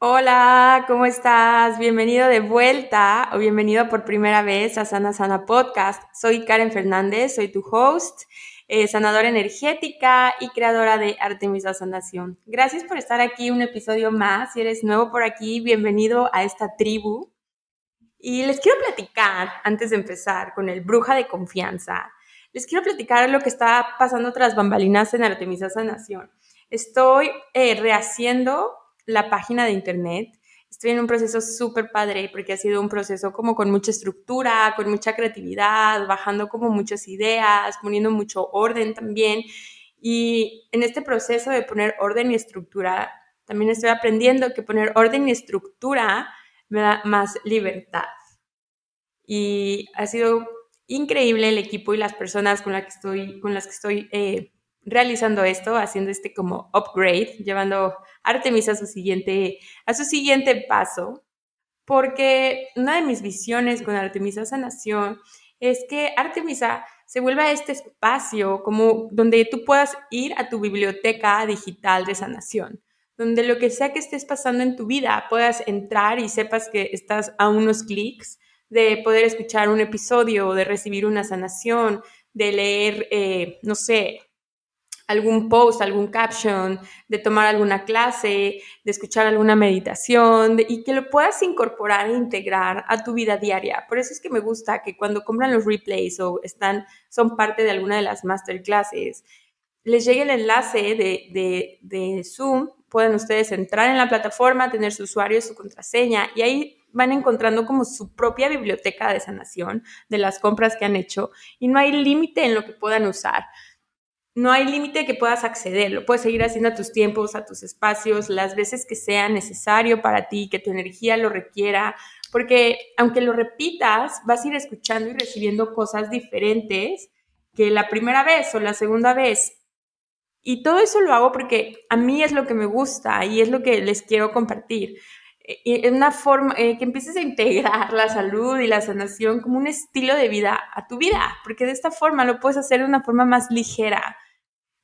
Hola, ¿cómo estás? Bienvenido de vuelta o bienvenido por primera vez a Sana Sana Podcast. Soy Karen Fernández, soy tu host, eh, sanadora energética y creadora de Artemisa Sanación. Gracias por estar aquí un episodio más. Si eres nuevo por aquí, bienvenido a esta tribu. Y les quiero platicar, antes de empezar, con el bruja de confianza. Les quiero platicar lo que está pasando tras bambalinas en Artemisa Sanación. Estoy eh, rehaciendo la página de internet. Estoy en un proceso súper padre porque ha sido un proceso como con mucha estructura, con mucha creatividad, bajando como muchas ideas, poniendo mucho orden también. Y en este proceso de poner orden y estructura, también estoy aprendiendo que poner orden y estructura me da más libertad. Y ha sido increíble el equipo y las personas con, la que estoy, con las que estoy eh, realizando esto, haciendo este como upgrade, llevando Artemisa a su siguiente, a su siguiente paso, porque una de mis visiones con Artemisa Sanación es que Artemisa se vuelva este espacio como donde tú puedas ir a tu biblioteca digital de sanación, donde lo que sea que estés pasando en tu vida puedas entrar y sepas que estás a unos clics de poder escuchar un episodio, de recibir una sanación, de leer, eh, no sé, algún post, algún caption, de tomar alguna clase, de escuchar alguna meditación y que lo puedas incorporar e integrar a tu vida diaria. Por eso es que me gusta que cuando compran los replays o están, son parte de alguna de las masterclasses, les llegue el enlace de, de, de Zoom, pueden ustedes entrar en la plataforma, tener su usuario, su contraseña y ahí van encontrando como su propia biblioteca de sanación de las compras que han hecho y no hay límite en lo que puedan usar no hay límite que puedas acceder, lo puedes seguir haciendo a tus tiempos, a tus espacios, las veces que sea necesario para ti, que tu energía lo requiera, porque aunque lo repitas, vas a ir escuchando y recibiendo cosas diferentes que la primera vez o la segunda vez. Y todo eso lo hago porque a mí es lo que me gusta y es lo que les quiero compartir. Es una forma eh, que empieces a integrar la salud y la sanación como un estilo de vida a tu vida, porque de esta forma lo puedes hacer de una forma más ligera,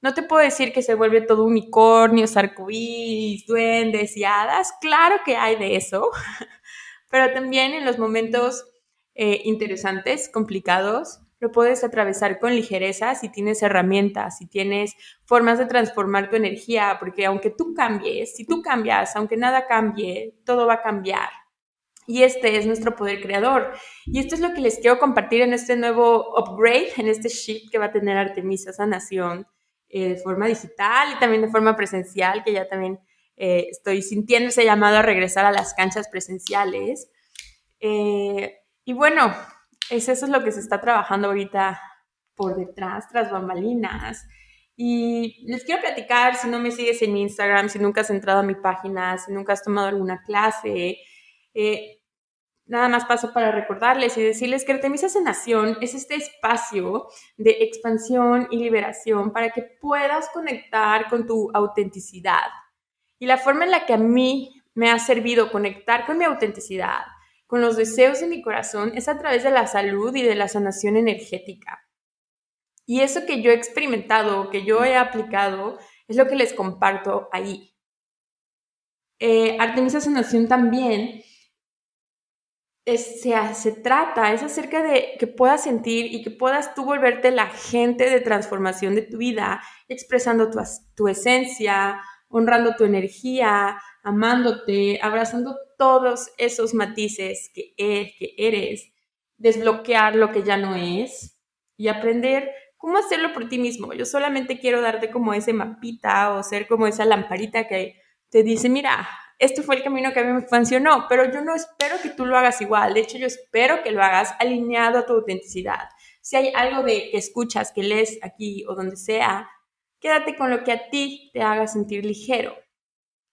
no te puedo decir que se vuelve todo unicornios, arcoíris, duendes y hadas. Claro que hay de eso, pero también en los momentos eh, interesantes, complicados, lo puedes atravesar con ligereza si tienes herramientas, si tienes formas de transformar tu energía, porque aunque tú cambies, si tú cambias, aunque nada cambie, todo va a cambiar. Y este es nuestro poder creador. Y esto es lo que les quiero compartir en este nuevo upgrade, en este shift que va a tener Artemisa Sanación eh, de forma digital y también de forma presencial, que ya también eh, estoy sintiendo ese llamado a regresar a las canchas presenciales. Eh, y bueno, es eso es lo que se está trabajando ahorita por detrás, tras bambalinas. Y les quiero platicar, si no me sigues en mi Instagram, si nunca has entrado a mi página, si nunca has tomado alguna clase, Nada más paso para recordarles y decirles que Artemisa Sanación es este espacio de expansión y liberación para que puedas conectar con tu autenticidad. Y la forma en la que a mí me ha servido conectar con mi autenticidad, con los deseos de mi corazón, es a través de la salud y de la sanación energética. Y eso que yo he experimentado, que yo he aplicado, es lo que les comparto ahí. Eh, Artemisa Sanación también se, trata, es acerca de que puedas sentir y que puedas tú volverte la gente de transformación de tu vida, expresando tu, tu esencia, honrando tu energía, amándote, abrazando todos esos matices que, e, que eres, desbloquear lo que ya no es y aprender cómo hacerlo por ti mismo. Yo solamente quiero darte como ese mapita o ser como esa lamparita que te dice, mira, este fue el camino que a mí me funcionó, pero yo no espero que tú lo hagas igual. De hecho, yo espero que lo hagas alineado a tu autenticidad. Si hay algo de que escuchas, que lees aquí o donde sea, quédate con lo que a ti te haga sentir ligero.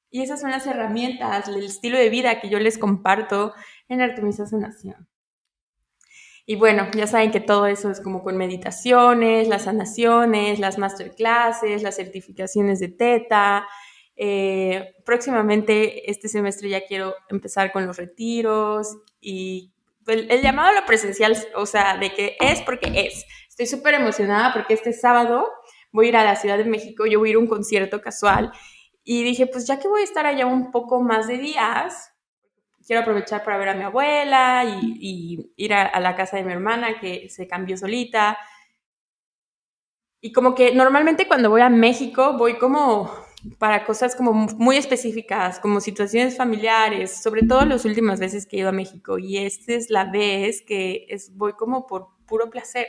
Y esas son las herramientas, el estilo de vida que yo les comparto en Artemisa Sanación. Y bueno, ya saben que todo eso es como con meditaciones, las sanaciones, las masterclasses, las certificaciones de teta. Eh, próximamente este semestre ya quiero empezar con los retiros y el, llamado a lo presencial, o sea, de que es porque es. Estoy súper emocionada porque este sábado voy a ir a la Ciudad de México, yo voy a ir a un concierto casual y dije, pues ya que voy a estar allá un poco más de días, quiero aprovechar para ver a mi abuela y, ir a, la casa de mi hermana que se cambió solita. Y como que normalmente cuando voy a México voy como para cosas como muy específicas, como situaciones familiares, sobre todo las últimas veces que he ido a México. Y esta es la vez que es, voy como por puro placer.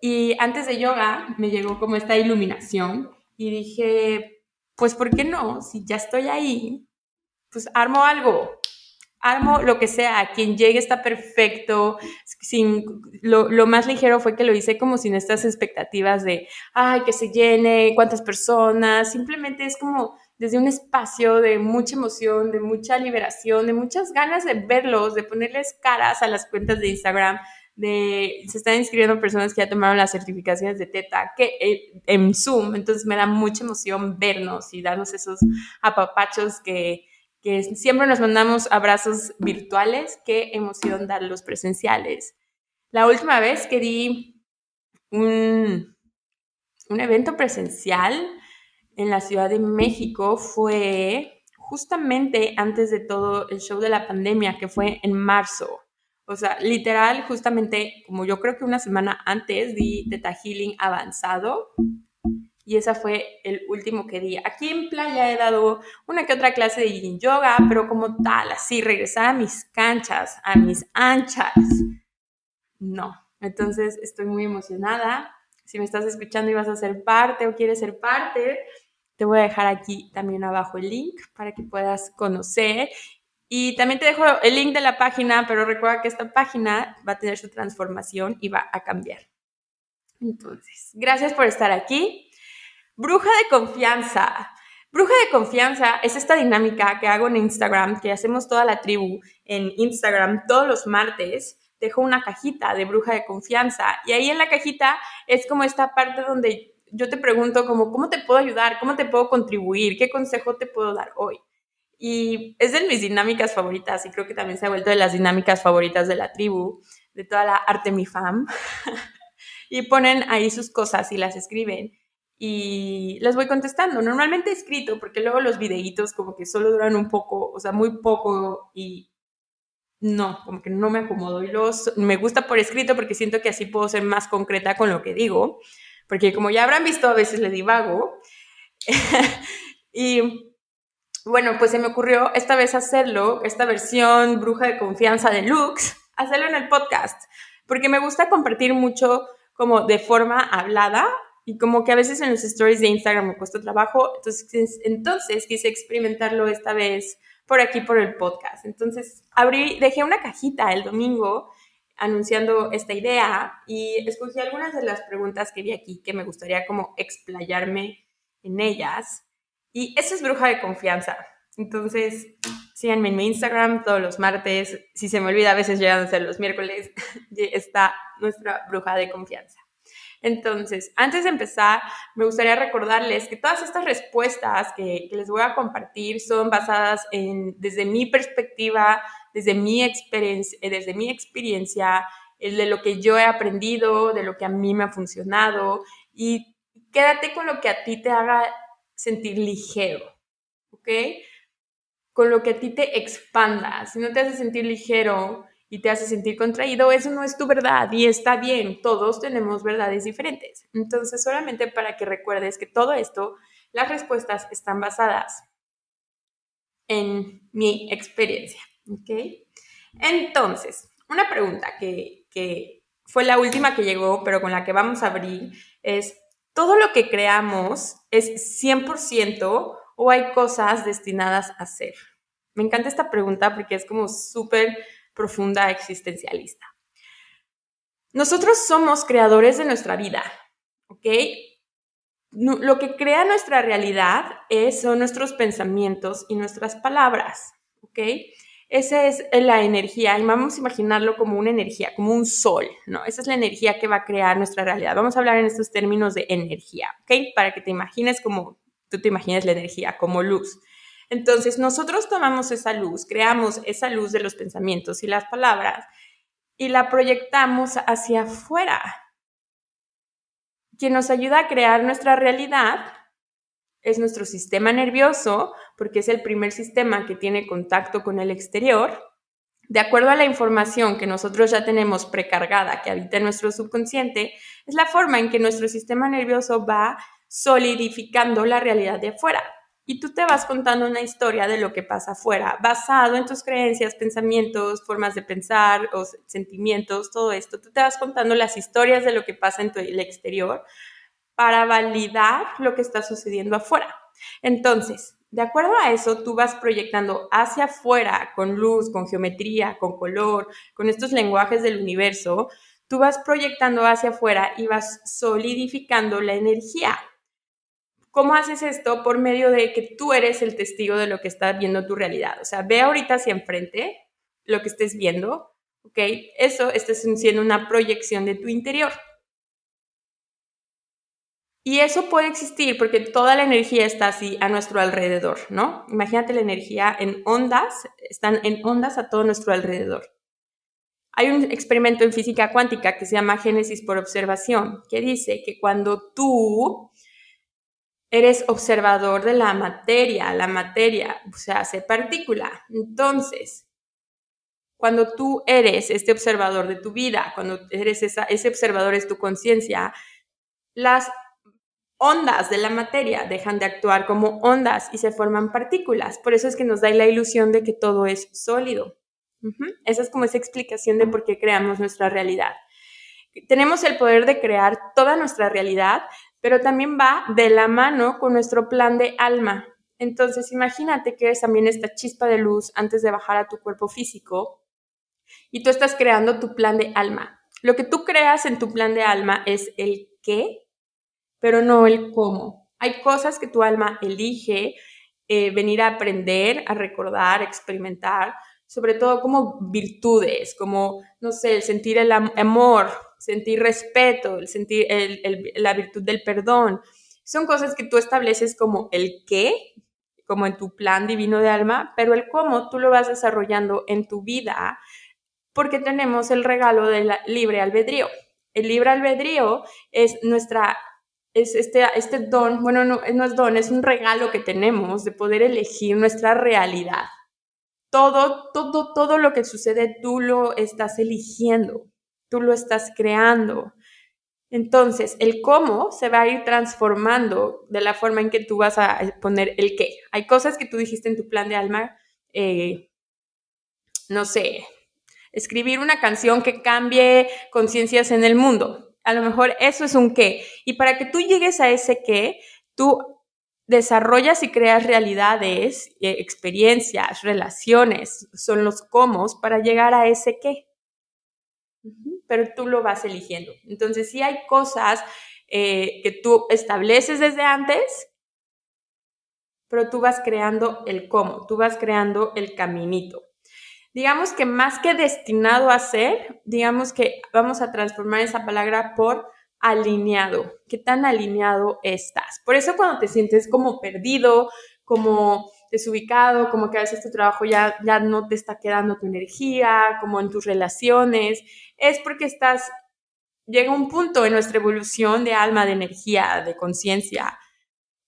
Y antes de yoga me llegó como esta iluminación y dije, pues ¿por qué no? Si ya estoy ahí, pues armo algo, armo lo que sea, quien llegue está perfecto, sin, lo, lo, más ligero fue que lo hice como sin estas expectativas de, ay, que se llene, cuántas personas, simplemente es como desde un espacio de mucha emoción, de mucha liberación, de muchas ganas de verlos, de ponerles caras a las cuentas de Instagram, de, se están inscribiendo personas que ya tomaron las certificaciones de TETA que, eh, en Zoom, entonces me da mucha emoción vernos y darnos esos apapachos que, que siempre nos mandamos abrazos virtuales, qué emoción darlos presenciales. La última vez que di un, un evento presencial en la Ciudad de México fue justamente antes de todo el show de la pandemia, que fue en marzo. O sea, literal, justamente como yo creo que una semana antes di Teta Healing avanzado y esa fue el último que di. Aquí en playa he dado una que otra clase de yin yoga, pero como tal, así, regresar a mis canchas, a mis anchas, no. Entonces estoy muy emocionada. Si me estás escuchando y vas a ser parte o quieres ser parte, te voy a dejar aquí también abajo el link para que puedas conocer y también te dejo el link de la página, pero recuerda que esta página va a tener su transformación y va a cambiar. Entonces, gracias por estar aquí. Bruja de confianza. Bruja de confianza es esta dinámica que hago en Instagram, que hacemos toda la tribu en Instagram todos los martes. Dejo una cajita de bruja de confianza y ahí en la cajita es como esta parte donde yo te pregunto como, ¿cómo te puedo ayudar? ¿Cómo te puedo contribuir? ¿Qué consejo te puedo dar hoy? Y es de mis dinámicas favoritas y creo que también se ha vuelto de las dinámicas favoritas de la tribu, de toda la Artemifam. y ponen ahí sus cosas y las escriben y las voy contestando. Normalmente escrito, porque luego los videitos como que solo duran un poco, o sea, muy poco y no, como que no me acomodo. Y luego me gusta por escrito porque siento que así puedo ser más concreta con lo que digo, porque como ya habrán visto, a veces le divago. y bueno, pues se me ocurrió esta vez hacerlo, esta versión bruja de confianza de Lux, hacerlo en el podcast, porque me gusta compartir mucho como de forma hablada y como que a veces en los stories de Instagram me cuesta trabajo, entonces, entonces quise experimentarlo esta vez por aquí por el podcast. Entonces abrí, dejé una cajita el domingo anunciando esta idea y escogí algunas de las preguntas que vi aquí que me gustaría como explayarme en ellas. Y eso es bruja de confianza. Entonces, síganme en mi Instagram todos los martes. Si se me olvida, a veces llegan a ser los miércoles. está nuestra bruja de confianza. Entonces, antes de empezar, me gustaría recordarles que todas estas respuestas que, les voy a compartir son basadas en, desde mi perspectiva, desde mi experiencia, desde mi experiencia, de lo que yo he aprendido, de lo que a mí me ha funcionado. Y quédate con lo que a ti te haga sentir ligero, ¿ok? Con lo que a ti te expanda. Si no te hace sentir ligero y te hace sentir contraído, eso no es tu verdad y está bien. Todos tenemos verdades diferentes. Entonces, solamente para que recuerdes que todo esto, las respuestas están basadas en mi experiencia, ¿ok? Entonces, una pregunta que, que fue la última que llegó, pero con la que vamos a abrir, es todo lo que creamos es 100% o hay cosas destinadas a ser? Me encanta esta pregunta porque es como súper profunda existencialista. Nosotros somos creadores de nuestra vida, ¿ok? lo que crea nuestra realidad es, son nuestros pensamientos y nuestras palabras, ¿ok? Esa es la energía, y vamos a imaginarlo como una energía, como un sol, ¿no? Esa es la energía que va a crear nuestra realidad. Vamos a hablar en estos términos de energía, ¿ok? Para que te imagines como tú te imaginas la energía, como luz. Entonces, nosotros tomamos esa luz, creamos esa luz de los pensamientos y las palabras y la proyectamos hacia afuera. Quien nos ayuda a crear nuestra realidad es nuestro sistema nervioso, porque es el primer sistema que tiene contacto con el exterior. De acuerdo a la información que nosotros ya tenemos precargada que habita en nuestro subconsciente, es la forma en que nuestro sistema nervioso va solidificando la realidad de afuera. Y tú te vas contando una historia de lo que pasa afuera, basado en tus creencias, pensamientos, formas de pensar o sentimientos, todo esto. Tú te vas contando las historias de lo que pasa en el exterior para validar lo que está sucediendo afuera. Entonces, de acuerdo a eso, tú vas proyectando hacia afuera con luz, con geometría, con color, con estos lenguajes del universo, tú vas proyectando hacia afuera y vas solidificando la energía. ¿Cómo haces esto? Por medio de que tú eres el testigo de lo que está viendo tu realidad. O sea, ve ahorita hacia enfrente lo que estés viendo, ¿ok? Eso está siendo una proyección de tu interior. Y eso puede existir porque toda la energía está así a nuestro alrededor, ¿no? Imagínate la energía en ondas, están en ondas a todo nuestro alrededor. Hay un experimento en física cuántica que se llama génesis por observación, que dice que cuando tú eres observador de la materia, la materia se hace partícula. Entonces, cuando tú eres este observador de tu vida, cuando eres ese observador es tu conciencia, las ondas de la materia dejan de actuar como ondas y se forman partículas. Por eso es que nos da la ilusión de que todo es sólido. Esa es como esa explicación de por qué creamos nuestra realidad. Tenemos el poder de crear toda nuestra realidad, pero también va de la mano con nuestro plan de alma. Entonces, imagínate que eres también esta chispa de luz antes de bajar a tu cuerpo físico y tú estás creando tu plan de alma. Lo que tú creas en tu plan de alma es el qué pero no el cómo. Hay cosas que tu alma elige eh, venir a aprender, a recordar, a experimentar, sobre todo como virtudes, como, no sé, el sentir el amor, sentir respeto, el sentir la virtud del perdón. Son cosas que tú estableces como el qué, como en tu plan divino de alma, pero el cómo tú lo vas desarrollando en tu vida porque tenemos el regalo del libre albedrío. El libre albedrío es nuestra es este, este don, bueno, no, no es don, es un regalo que tenemos de poder elegir nuestra realidad. Todo, todo, todo lo que sucede tú lo estás eligiendo, tú lo estás creando. Entonces, el cómo se va a ir transformando de la forma en que tú vas a poner el qué. Hay cosas que tú dijiste en tu plan de alma, eh, no sé, escribir una canción que cambie conciencias en el mundo a lo mejor eso es un qué. Y para que tú llegues a ese qué, tú desarrollas y creas realidades, eh, experiencias, relaciones, son los cómo para llegar a ese qué. Pero tú lo vas eligiendo. Entonces, sí hay cosas eh, que tú estableces desde antes, pero tú vas creando el cómo, tú vas creando el caminito digamos que más que destinado a ser, digamos que vamos a transformar esa palabra por alineado. ¿Qué tan alineado estás? Por eso cuando te sientes como perdido, como desubicado, como que a veces tu trabajo ya, ya no te está quedando tu energía, como en tus relaciones, es porque estás, llega un punto en nuestra evolución de alma, de energía, de conciencia,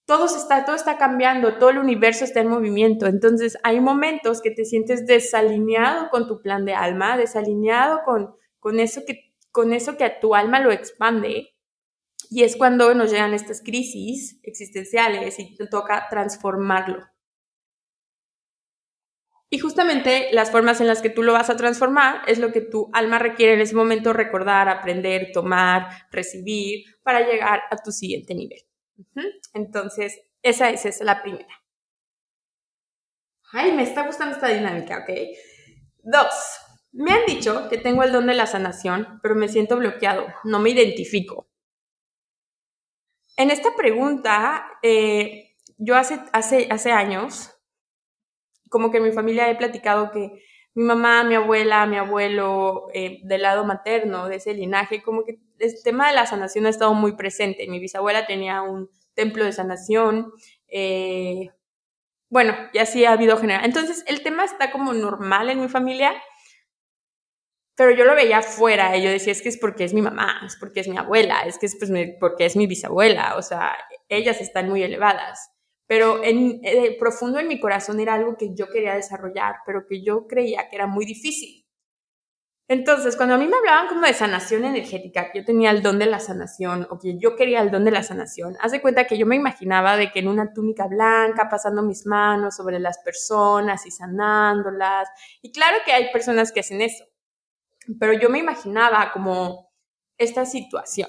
todo está, todo está cambiando, todo el universo está en movimiento. Entonces hay momentos que te sientes desalineado con tu plan de alma, desalineado con, con, eso, que, con eso que a tu alma lo expande. Y es cuando nos llegan estas crisis existenciales y te toca transformarlo. Y justamente las formas en las que tú lo vas a transformar es lo que tu alma requiere en ese momento recordar, aprender, tomar, recibir para llegar a tu siguiente nivel. Entonces, esa es, la primera. Ay, me está gustando esta dinámica, ¿ok? Dos, me han dicho que tengo el don de la sanación, pero me siento bloqueado, no me identifico. en esta pregunta, eh, yo hace, hace, hace años, como que en mi familia he platicado que mi mamá, mi abuela, mi abuelo, eh, del lado materno, de ese linaje, como que el tema de la sanación ha estado muy presente. Mi bisabuela tenía un templo de sanación, eh, bueno, y así ha habido general. Entonces, el tema está como normal en mi familia, pero yo lo veía afuera y yo decía, es que es porque es mi mamá, es porque es mi abuela, es que es pues, porque es mi bisabuela, o sea, ellas están muy elevadas. Pero en eh, profundo en mi corazón era algo que yo quería desarrollar, pero que yo creía que era muy difícil. Entonces, cuando a mí me hablaban como de sanación energética, que yo tenía el don de la sanación o que yo quería el don de la sanación, haz de cuenta que yo me imaginaba de que en una túnica blanca, pasando mis manos sobre las personas y sanándolas. Y claro que hay personas que hacen eso, pero yo me imaginaba como esta situación.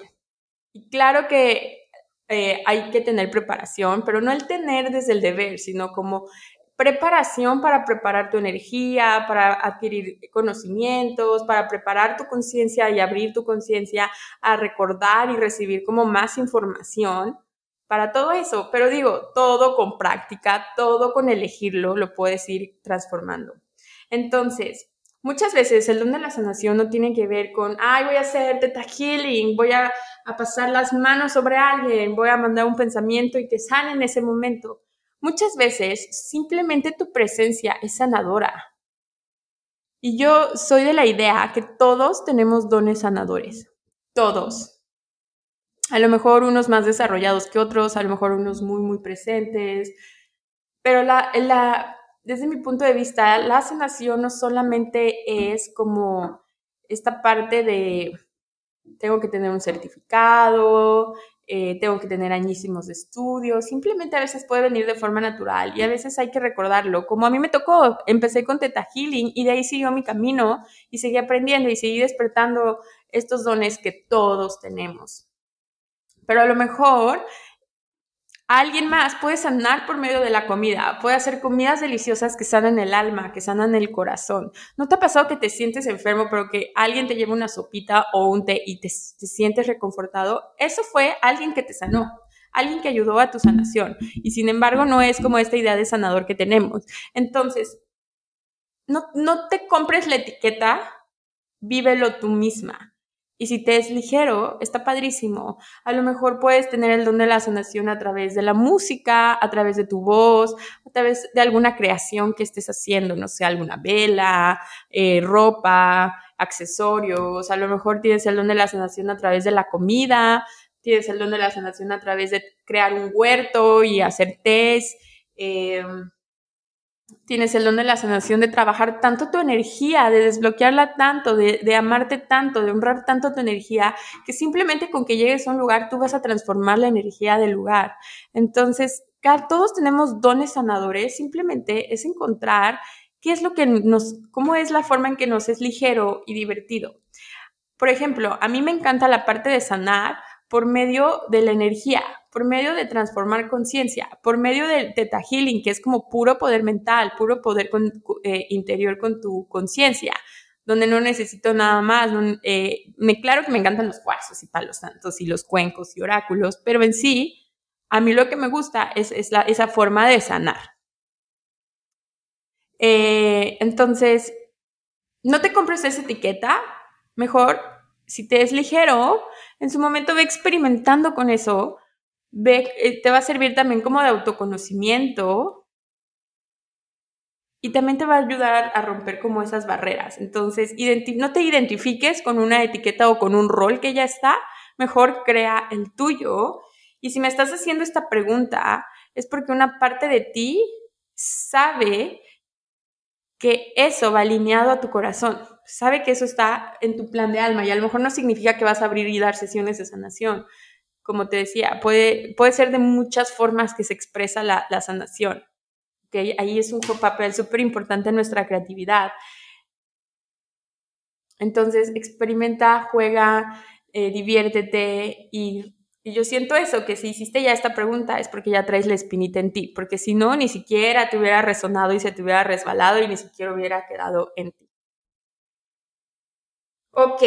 Y claro que eh, hay que tener preparación, pero no el tener desde el deber, sino como preparación para preparar tu energía, para adquirir conocimientos, para preparar tu conciencia y abrir tu conciencia a recordar y recibir como más información para todo eso. Pero digo, todo con práctica, todo con elegirlo, lo puedes ir transformando. Entonces, muchas veces el don de la sanación no tiene que ver con, ay, voy a hacer teta healing, voy a, a pasar las manos sobre alguien, voy a mandar un pensamiento y que sane en ese momento Muchas veces simplemente tu presencia es sanadora. Y yo soy de la idea que todos tenemos dones sanadores. Todos. A lo mejor unos más desarrollados que otros, a lo mejor unos muy, muy presentes. Pero la, la, desde mi punto de vista, la sanación no solamente es como esta parte de tengo que tener un certificado, eh, tengo que tener añísimos de estudio, simplemente a veces puede venir de forma natural y a veces hay que recordarlo, como a mí me tocó, empecé con Teta Healing y de ahí siguió mi camino y seguí aprendiendo y seguí despertando estos dones que todos tenemos. Pero a lo mejor Alguien más puede sanar por medio de la comida, puede hacer comidas deliciosas que sanan el alma, que sanan el corazón. ¿No te ha pasado que te sientes enfermo, pero que alguien te lleva una sopita o un té y te, te sientes reconfortado? Eso fue alguien que te sanó alguien que ayudó a tu sanación. Y sin embargo, no es como esta idea de sanador que tenemos. Entonces, no, no te compres la etiqueta, vívelo tú misma. Y si te es ligero, está padrísimo. A lo mejor puedes tener el don de la sanación a través de la música, a través de tu voz, a través de alguna creación que estés haciendo, no sé, alguna vela, eh, ropa, accesorios. A lo mejor tienes el don de la sanación a través de la comida, tienes el don de la sanación a través de crear un huerto y hacer test. Eh, tienes el don de la sanación, de trabajar tanto tu energía, de desbloquearla tanto, de, amarte tanto, de honrar tanto tu energía, que simplemente con que llegues a un lugar tú vas a transformar la energía del lugar. Entonces, todos tenemos dones sanadores, simplemente es encontrar qué es lo que nos, cómo es la forma en que nos es ligero y divertido. Por ejemplo, a mí me encanta la parte de sanar por medio de la energía, por medio de transformar conciencia, por medio del Theta Healing, que es como puro poder mental, puro poder eh, interior con tu conciencia, donde no necesito nada más. Eh, me, claro que me encantan los cuarzos y palos santos y los cuencos y oráculos, pero en sí, a mí lo que me gusta es, esa forma de sanar. Eh, entonces, no te compres esa etiqueta, mejor si te es ligero, en su momento ve experimentando con eso, eh, te va a servir también como de autoconocimiento y también te va a ayudar a romper como esas barreras. Entonces, no te identifiques con una etiqueta o con un rol que ya está, mejor crea el tuyo. Y si me estás haciendo esta pregunta, es porque una parte de ti sabe que eso va alineado a tu corazón sabe que eso está en tu plan de alma y a lo mejor no significa que vas a abrir y dar sesiones de sanación. Como te decía, puede, puede ser de muchas formas que se expresa la, sanación. ¿okay? Ahí es un papel súper importante en nuestra creatividad. Entonces, experimenta, juega, eh, diviértete y, y, yo siento eso, que si hiciste ya esta pregunta es porque ya traes la espinita en ti, porque si no, ni siquiera te hubiera resonado y se te hubiera resbalado y ni siquiera hubiera quedado en ti. Ok,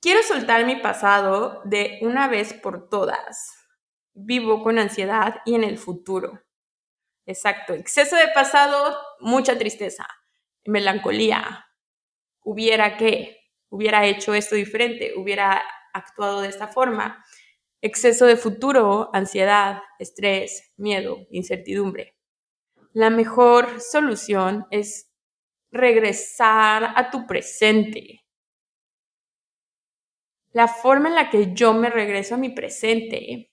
quiero soltar mi pasado de una vez por todas. vivo con ansiedad y en el futuro. Exacto, exceso de pasado, mucha tristeza, melancolía. Hubiera que, hubiera hecho esto diferente, hubiera actuado de esta forma. Exceso de futuro, ansiedad, estrés, miedo, incertidumbre. La mejor solución es regresar a tu presente. La forma en la que yo me regreso a mi presente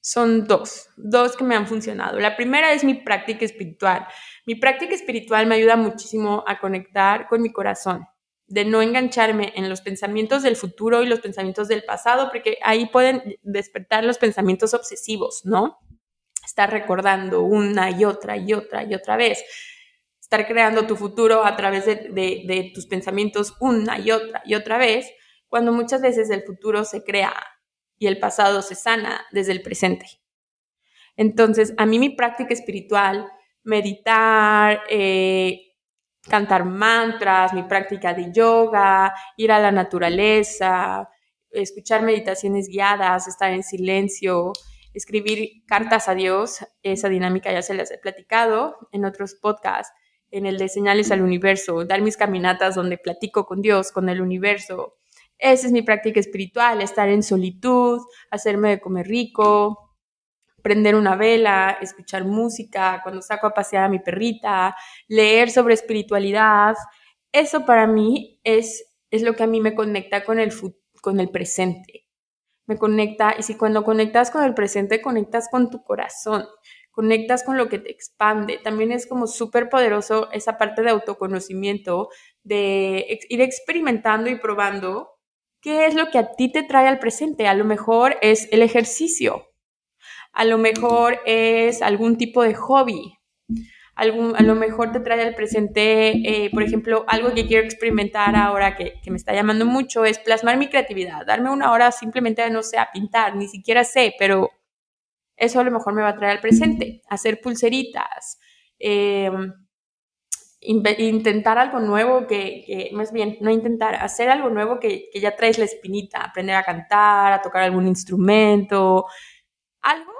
son dos, dos que me han funcionado. La primera es mi práctica espiritual. Mi práctica espiritual me ayuda muchísimo a conectar con mi corazón, de no engancharme en los pensamientos del futuro y los pensamientos del pasado, porque ahí pueden despertar los pensamientos obsesivos, ¿no? Estar recordando una y otra y otra y otra vez estar creando tu futuro a través de, tus pensamientos una y otra y otra vez, cuando muchas veces el futuro se crea y el pasado se sana desde el presente. Entonces, a mí mi práctica espiritual, meditar, eh, cantar mantras, mi práctica de yoga, ir a la naturaleza, escuchar meditaciones guiadas, estar en silencio, escribir cartas a Dios, esa dinámica ya se las he platicado en otros podcasts en el de señales al universo, dar mis caminatas donde platico con Dios, con el universo. Esa es mi práctica espiritual, estar en solitud, hacerme de comer rico, prender una vela, escuchar música, cuando saco a pasear a mi perrita, leer sobre espiritualidad. Eso para mí es, es lo que a mí me conecta con el, con el presente. Me conecta, y si cuando conectas con el presente, conectas con tu corazón conectas con lo que te expande. También es como súper poderoso esa parte de autoconocimiento, de ir experimentando y probando qué es lo que a ti te trae al presente. A lo mejor es el ejercicio, a lo mejor es algún tipo de hobby, Algún, a lo mejor te trae al presente, eh, por ejemplo, algo que quiero experimentar ahora que, que, me está llamando mucho es plasmar mi creatividad, darme una hora simplemente, no sé, a pintar, ni siquiera sé, pero eso a lo mejor me va a traer al presente, hacer pulseritas, em, intentar algo nuevo que, más bien, no intentar, hacer algo nuevo que, que ya traes la espinita, aprender a cantar, a tocar algún instrumento, algo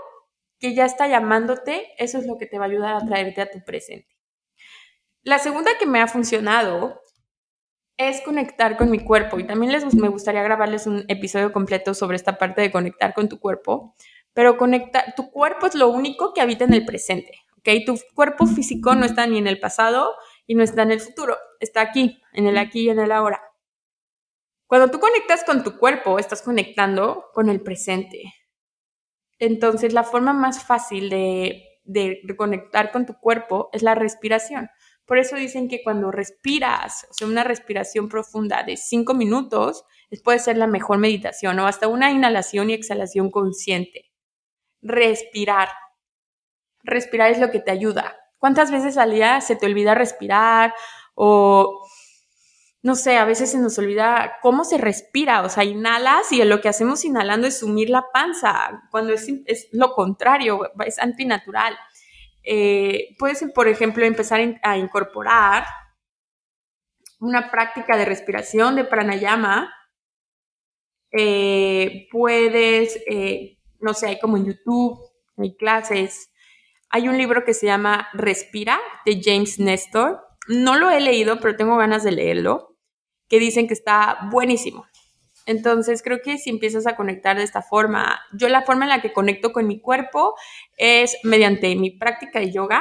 que ya está llamándote, eso es lo que te va a ayudar a traerte a tu presente. La segunda que me ha funcionado es conectar con mi cuerpo y también les, me gustaría grabarles un episodio completo sobre esta parte de conectar con tu cuerpo, pero conecta, tu cuerpo es lo único que habita en el presente, ¿ok? Tu cuerpo físico no está ni en el pasado y no está en el futuro, está aquí, en el aquí y en el ahora. Cuando tú conectas con tu cuerpo, estás conectando con el presente. Entonces, la forma más fácil de, de conectar con tu cuerpo es la respiración. Por eso dicen que cuando respiras, o sea, una respiración profunda de cinco minutos, puede ser la mejor meditación o hasta una inhalación y exhalación consciente respirar. Respirar es lo que te ayuda. ¿Cuántas veces al día se te olvida respirar o no sé, a veces se nos olvida cómo se respira, o sea, inhalas y lo que hacemos inhalando es sumir la panza, cuando es, lo contrario, es antinatural. Eh, puedes, por ejemplo, empezar a incorporar una práctica de respiración de pranayama. Eh, puedes eh, no sé, hay como en YouTube, hay clases. Hay un libro que se llama Respira de James Nestor. No lo he leído, pero tengo ganas de leerlo, que dicen que está buenísimo. Entonces creo que si empiezas a conectar de esta forma, yo la forma en la que conecto con mi cuerpo es mediante mi práctica de yoga.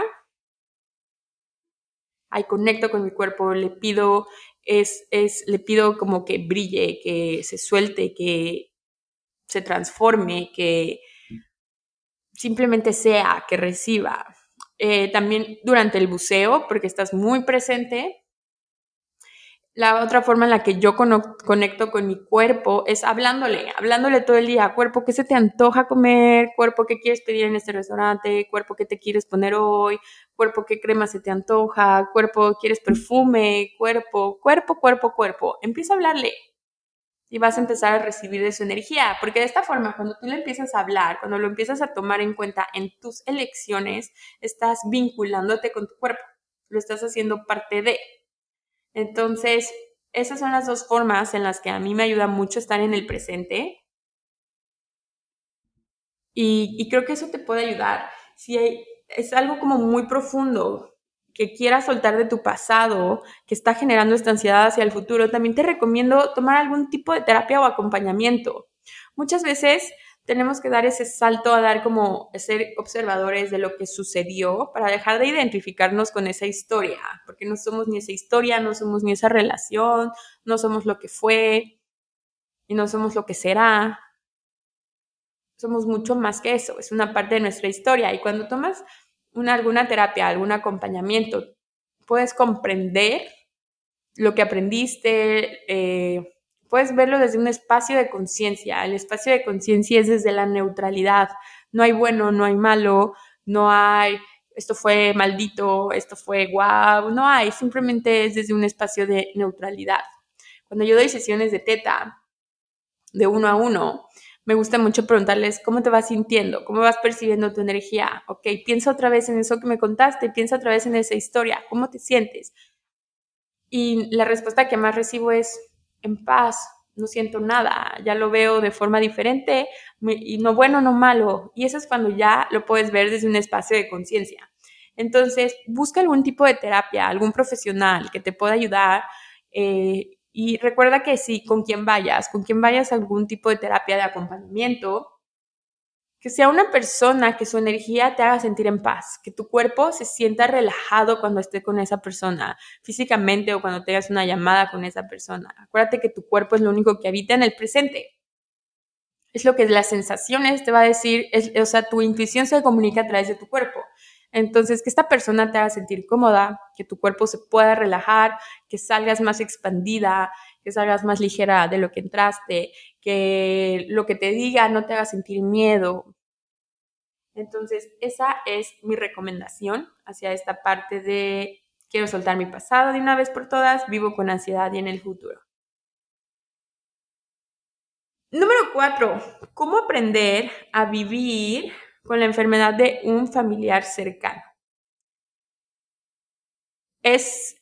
Ahí conecto con mi cuerpo, le pido, es, es, le pido como que brille, que se suelte, que se transforme, que simplemente sea, que reciba. Eh, también durante el buceo, porque estás muy presente. La otra forma en la que yo conecto con mi cuerpo es hablándole, hablándole todo el día. Cuerpo, ¿qué se te antoja comer? Cuerpo, ¿qué quieres pedir en este restaurante? Cuerpo, ¿qué te quieres poner hoy? Cuerpo, ¿qué crema se te antoja? Cuerpo, ¿quieres perfume? Cuerpo, cuerpo, cuerpo, cuerpo. Empieza a hablarle y vas a empezar a recibir de su energía, porque de esta forma, cuando tú le empiezas a hablar, cuando lo empiezas a tomar en cuenta en tus elecciones, estás vinculándote con tu cuerpo, lo estás haciendo parte de. Entonces, esas son las dos formas en las que a mí me ayuda mucho estar en el presente. Y, creo que eso te puede ayudar. Si es algo como muy profundo que quieras soltar de tu pasado, que está generando esta ansiedad hacia el futuro, también te recomiendo tomar algún tipo de terapia o acompañamiento. Muchas veces tenemos que dar ese salto a dar como ser observadores de lo que sucedió para dejar de identificarnos con esa historia, porque no somos ni esa historia, no somos ni esa relación, no somos lo que fue y no somos lo que será. Somos mucho más que eso, es una parte de nuestra historia y cuando tomas una, alguna terapia, algún acompañamiento, puedes comprender lo que aprendiste, eh, puedes verlo desde un espacio de conciencia. El espacio de conciencia es desde la neutralidad. No hay bueno, no hay malo, no hay esto fue maldito, esto fue guau, no hay, simplemente es desde un espacio de neutralidad. Cuando yo doy sesiones de teta, de uno a uno, me gusta mucho preguntarles cómo te vas sintiendo, cómo vas percibiendo tu energía. Ok, piensa otra vez en eso que me contaste, piensa otra vez en esa historia, ¿cómo te sientes? Y la respuesta que más recibo es, en paz, no siento nada, ya lo veo de forma diferente y no bueno, no malo. Y eso es cuando ya lo puedes ver desde un espacio de conciencia. Entonces, busca algún tipo de terapia, algún profesional que te pueda ayudar. Eh, y recuerda que sí, con quien vayas, con quien vayas a algún tipo de terapia de acompañamiento, que sea una persona que su energía te haga sentir en paz, que tu cuerpo se sienta relajado cuando esté con esa persona, físicamente o cuando tengas una llamada con esa persona. Acuérdate que tu cuerpo es lo único que habita en el presente. Es lo que las sensaciones te va a decir, o sea, tu intuición se comunica a través de tu cuerpo. Entonces, que esta persona te haga sentir cómoda, que tu cuerpo se pueda relajar, que salgas más expandida, que salgas más ligera de lo que entraste, que lo que te diga no te haga sentir miedo. Entonces, esa es mi recomendación hacia esta parte de quiero soltar mi pasado de una vez por todas, vivo con ansiedad y en el futuro. Número cuatro, ¿cómo aprender a vivir con la enfermedad de un familiar cercano? Es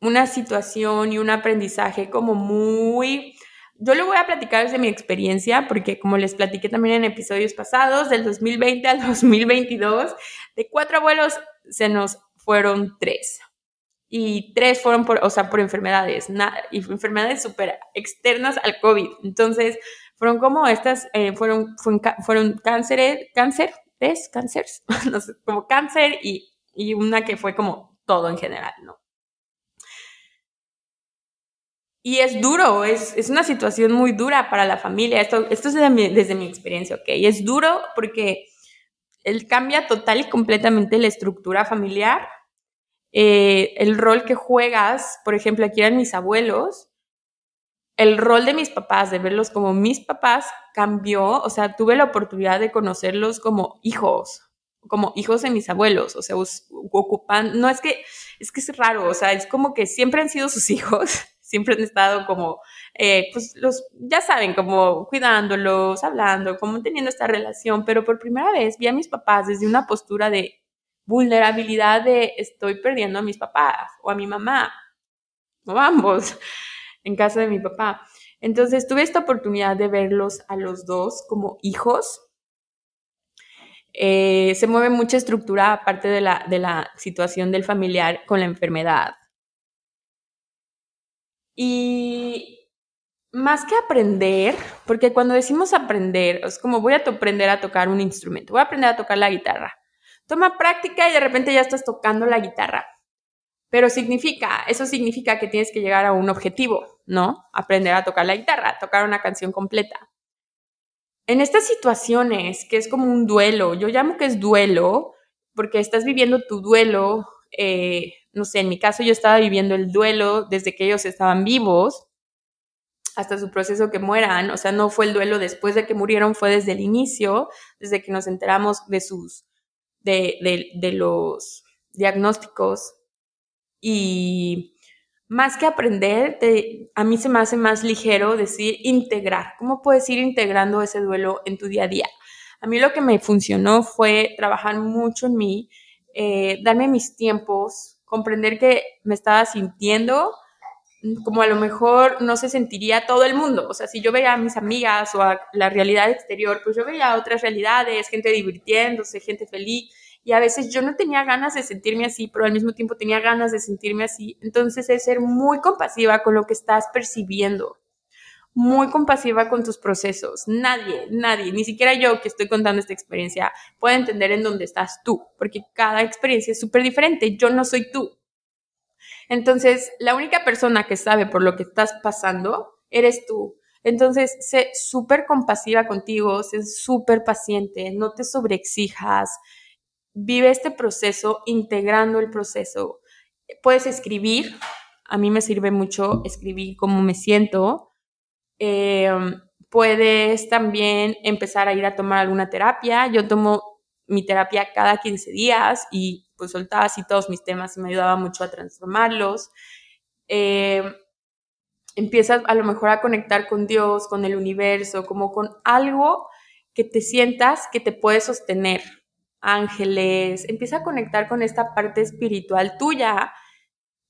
una situación y un aprendizaje como muy... Yo le voy a platicar desde mi experiencia, porque como les platiqué también en episodios pasados, del 2020 al 2022, de cuatro abuelos se nos fueron tres. Y tres fueron por, o sea, por enfermedades, y enfermedades súper externas al COVID. Entonces, fueron como estas, eh, fueron, fueron, cánceres, cáncer, ¿ves? Cánceres, no sé, como cáncer y, y una que fue como todo en general, ¿no? Y es duro, es, es, una situación muy dura para la familia. Esto, esto es desde mi, desde mi experiencia, ¿ok? Y es duro porque él cambia total y completamente la estructura familiar. Eh, el rol que juegas, por ejemplo, aquí eran mis abuelos, el rol de mis papás, de verlos como mis papás, cambió. O sea, tuve la oportunidad de conocerlos como hijos, como hijos de mis abuelos. O sea, ocupan, no es que, es que es raro, o sea, es como que siempre han sido sus hijos siempre han estado como, eh, pues los, ya saben, como cuidándolos, hablando, como teniendo esta relación, pero por primera vez vi a mis papás desde una postura de vulnerabilidad de estoy perdiendo a mis papás o a mi mamá, o ambos, en casa de mi papá. Entonces tuve esta oportunidad de verlos a los dos como hijos. Eh, se mueve mucha estructura aparte de la, de la situación del familiar con la enfermedad. Y más que aprender, porque cuando decimos aprender, es como voy a aprender a tocar un instrumento, voy a aprender a tocar la guitarra. Toma práctica y de repente ya estás tocando la guitarra. Pero significa, eso significa que tienes que llegar a un objetivo, ¿no? Aprender a tocar la guitarra, tocar una canción completa. En estas situaciones, que es como un duelo, yo llamo que es duelo, porque estás viviendo tu duelo eh, no sé, en mi caso yo estaba viviendo el duelo desde que ellos estaban vivos hasta su proceso que mueran, o sea, no fue el duelo después de que murieron, fue desde el inicio, desde que nos enteramos de sus, de, de, los diagnósticos y más que aprender, a mí se me hace más ligero decir integrar. ¿Cómo puedes ir integrando ese duelo en tu día a día? A mí lo que me funcionó fue trabajar mucho en mí, eh, darme mis tiempos, comprender que me estaba sintiendo como a lo mejor no se sentiría todo el mundo. O sea, si yo veía a mis amigas o a la realidad exterior, pues yo veía otras realidades, gente divirtiéndose, gente feliz. Y a veces yo no tenía ganas de sentirme así, pero al mismo tiempo tenía ganas de sentirme así. Entonces es ser muy compasiva con lo que estás percibiendo. Muy compasiva con tus procesos. Nadie, nadie, ni siquiera yo que estoy contando esta experiencia, puede entender en dónde estás tú, porque cada experiencia es súper diferente. Yo no soy tú entonces, la única persona que sabe por lo que estás pasando eres tú. Entonces, sé súper compasiva contigo, sé súper paciente, no te sobreexijas, vive este proceso integrando el proceso. Puedes escribir, a mí me sirve mucho escribir cómo me siento. Em, puedes también empezar a ir a tomar alguna terapia. Yo tomo mi terapia cada 15 días y pues soltaba así todos mis temas y me ayudaba mucho a transformarlos. Eh, empiezas a lo mejor a conectar con Dios, con el universo, como con algo que te sientas que te puede sostener. Ángeles, empieza a conectar con esta parte espiritual tuya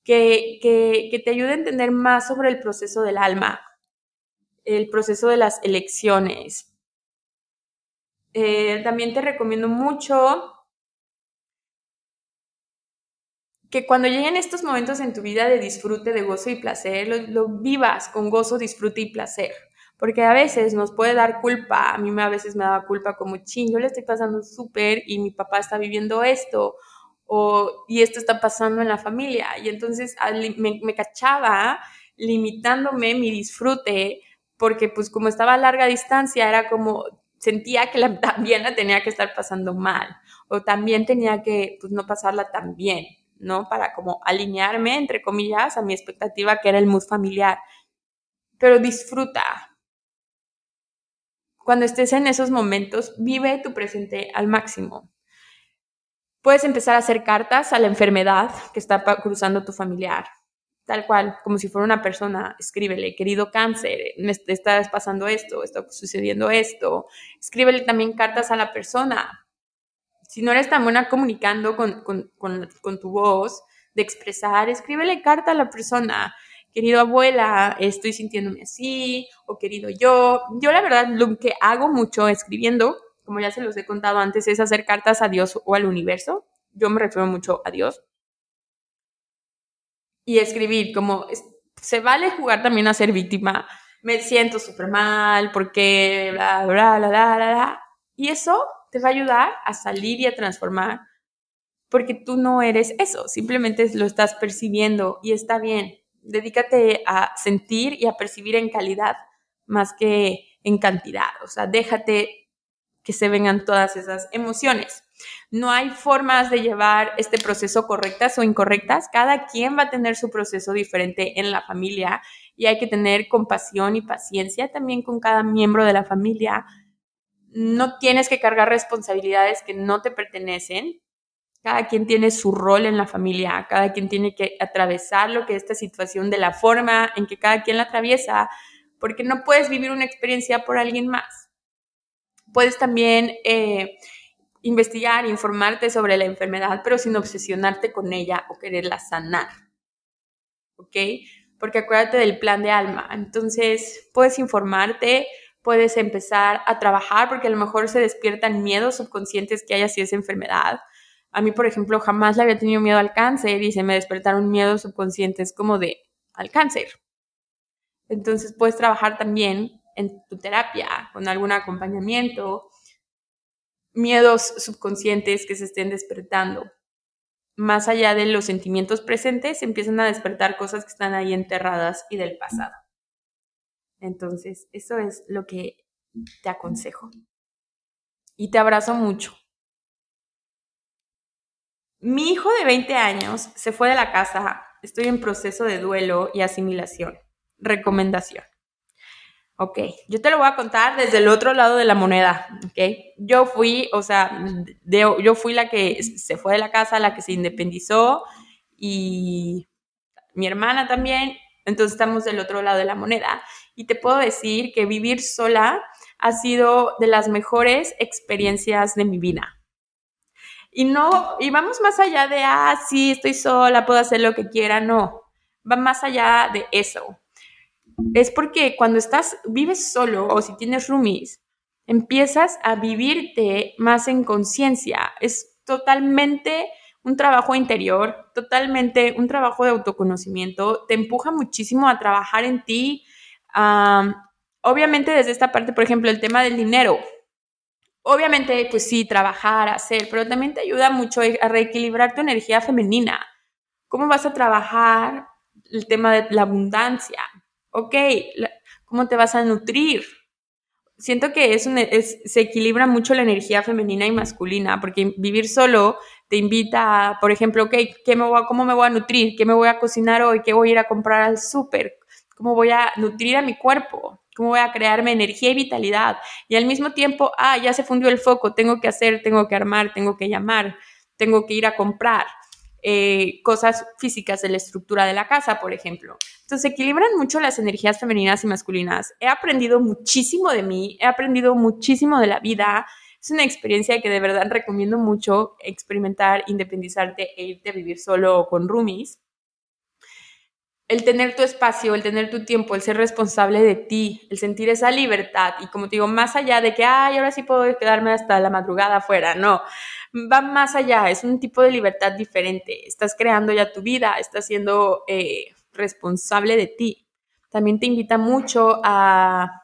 que, que, te ayude a entender más sobre el proceso del alma, el proceso de las elecciones. Eh, también te recomiendo mucho que cuando lleguen estos momentos en tu vida de disfrute, de gozo y placer, lo, vivas con gozo, disfrute y placer. Porque a veces nos puede dar culpa, a mí a veces me daba culpa como, ching, yo le estoy pasando súper y mi papá está viviendo esto, o, y esto está pasando en la familia. Y entonces me, me cachaba limitándome mi disfrute, porque pues como estaba a larga distancia, era como, sentía que la, también la tenía que estar pasando mal, o también tenía que pues no pasarla tan bien. ¿no? Para como alinearme, entre comillas, a mi expectativa que era el mood familiar. Pero disfruta. Cuando estés en esos momentos, vive tu presente al máximo. Puedes empezar a hacer cartas a la enfermedad que está cruzando tu familiar. Tal cual, como si fuera una persona, escríbele, querido cáncer, me está pasando esto, está sucediendo esto. Escríbele también cartas a la persona, si no eres tan buena comunicando con, tu voz, de expresar, escríbele carta a la persona. Querido abuela, estoy sintiéndome así, o querido yo. Yo la verdad lo que hago mucho escribiendo, como ya se los he contado antes, es hacer cartas a Dios o al universo. Yo me refiero mucho a Dios. Y escribir, como se vale jugar también a ser víctima. Me siento súper mal porque bla, bla, bla, bla, bla. Y eso te va a ayudar a salir y a transformar, porque tú no eres eso, simplemente lo estás percibiendo y está bien. Dedícate a sentir y a percibir en calidad más que en cantidad, o sea, déjate que se vengan todas esas emociones. No hay formas de llevar este proceso correctas o incorrectas. Cada quien va a tener su proceso diferente en la familia y hay que tener compasión y paciencia también con cada miembro de la familia no tienes que cargar responsabilidades que no te pertenecen. Cada quien tiene su rol en la familia, cada quien tiene que atravesar lo que es esta situación de la forma en que cada quien la atraviesa, porque no puedes vivir una experiencia por alguien más. Puedes también eh, investigar, informarte sobre la enfermedad, pero sin obsesionarte con ella o quererla sanar. ¿Ok? Porque acuérdate del plan de alma. Entonces, puedes informarte, puedes empezar a trabajar porque a lo mejor se despiertan miedos subconscientes que hay así esa enfermedad. A mí, por ejemplo, jamás le había tenido miedo al cáncer y se me despertaron miedos subconscientes como de al cáncer. Entonces puedes trabajar también en tu terapia con algún acompañamiento, miedos subconscientes que se estén despertando. Más allá de los sentimientos presentes, empiezan a despertar cosas que están ahí enterradas y del pasado. Entonces, eso es lo que te aconsejo. Y te abrazo mucho. Mi hijo de 20 años se fue de la casa. Estoy en proceso de duelo y asimilación. Recomendación. Ok, yo te lo voy a contar desde el otro lado de la moneda, ok. Yo fui, o sea, yo fui la que se fue de la casa, la que se independizó y mi hermana también, entonces estamos del otro lado de la moneda y te puedo decir que vivir sola ha sido de las mejores experiencias de mi vida. Y no, y vamos más allá de, ah, sí, estoy sola, puedo hacer lo que quiera, no. va más allá de eso. Es porque cuando estás, vives solo o si tienes roomies, empiezas a vivirte más en conciencia. Es totalmente un trabajo interior, totalmente un trabajo de autoconocimiento. Te empuja muchísimo a trabajar en ti. obviamente desde esta parte, por ejemplo, el tema del dinero. Obviamente, pues sí, trabajar, hacer, pero también te ayuda mucho a reequilibrar tu energía femenina. ¿Cómo vas a trabajar el tema de la abundancia? Ok, ¿cómo te vas a nutrir? Siento que es, se equilibra mucho la energía femenina y masculina, porque vivir solo te invita a, por ejemplo, ok, ¿qué me voy ¿cómo me voy a nutrir? ¿Qué me voy a cocinar hoy? ¿Qué voy a ir a comprar al súper? ¿Cómo voy a nutrir a mi cuerpo? ¿Cómo voy a crearme energía y vitalidad? Y al mismo tiempo, ah, ya se fundió el foco, tengo que hacer, tengo que armar, tengo que llamar, tengo que ir a comprar eh, cosas físicas de la estructura de la casa, por ejemplo. Entonces, equilibran mucho las energías femeninas y masculinas. He aprendido muchísimo de mí, he aprendido muchísimo de la vida. Es una experiencia que de verdad recomiendo mucho experimentar, independizarte e irte a vivir solo o con roomies el tener tu espacio, el tener tu tiempo, el ser responsable de ti, el sentir esa libertad y como te digo, más allá de que, ay, ahora sí puedo quedarme hasta la madrugada afuera, no, va más allá, es un tipo de libertad diferente, estás creando ya tu vida, estás siendo eh, responsable de ti. También te invita mucho a,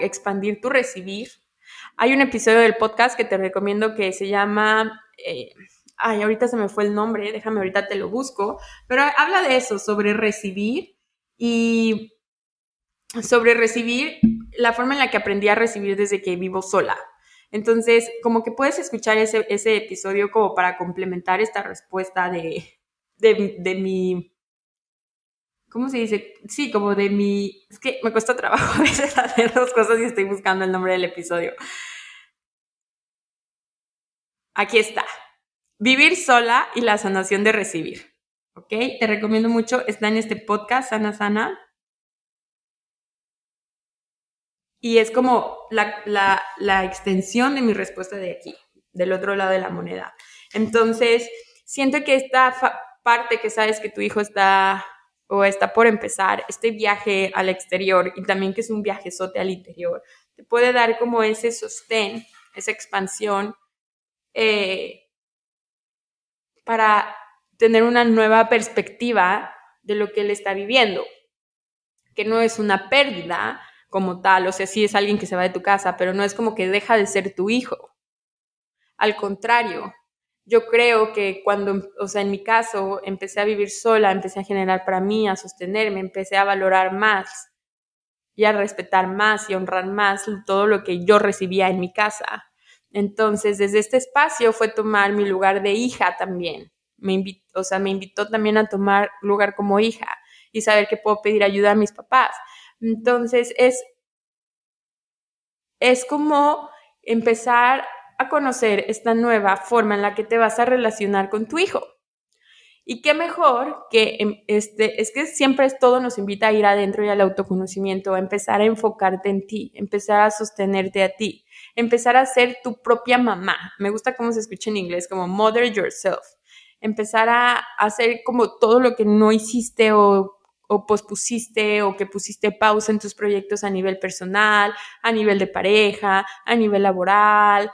expandir tu recibir. Hay un episodio del podcast que te recomiendo que se llama... Eh, ay, ahorita se me fue el nombre, déjame ahorita te lo busco, pero habla de eso, sobre recibir y sobre recibir, la forma en la que aprendí a recibir desde que vivo sola. Entonces, como que puedes escuchar ese, episodio como para complementar esta respuesta de, de, de mi, ¿cómo se dice? Sí, como de mi, es que me cuesta trabajo a veces hacer dos cosas y estoy buscando el nombre del episodio. Aquí está. Vivir sola y la sanación de recibir. ¿Ok? Te recomiendo mucho. Está en este podcast, Sana Sana. Y es como la, la extensión de mi respuesta de aquí, del otro lado de la moneda. Entonces, siento que esta parte que sabes que tu hijo está o está por empezar, este viaje al exterior y también que es un viajezote al interior, te puede dar como ese sostén, esa expansión eh, para tener una nueva perspectiva de lo que él está viviendo, que no es una pérdida como tal, o sea, sí es alguien que se va de tu casa, pero no es como que deja de ser tu hijo. Al contrario, yo creo que cuando, o sea, en mi caso, empecé a vivir sola, empecé a generar para mí, a sostenerme, empecé a valorar más y a respetar más y honrar más todo lo que yo recibía en mi casa. Entonces, desde este espacio fue tomar mi lugar de hija también. Me invitó, o sea, me invitó también a tomar lugar como hija y saber que puedo pedir ayuda a mis papás. Entonces, es, es como empezar a conocer esta nueva forma en la que te vas a relacionar con tu hijo. Y qué mejor que em, este, es que siempre todo nos invita a ir adentro y al autoconocimiento, a empezar a enfocarte en ti, empezar a sostenerte a ti empezar a ser tu propia mamá. Me gusta cómo se escucha en inglés, como mother yourself. Empezar a hacer como todo lo que no hiciste o, o pospusiste o que pusiste pausa en tus proyectos a nivel personal, a nivel de pareja, a nivel laboral.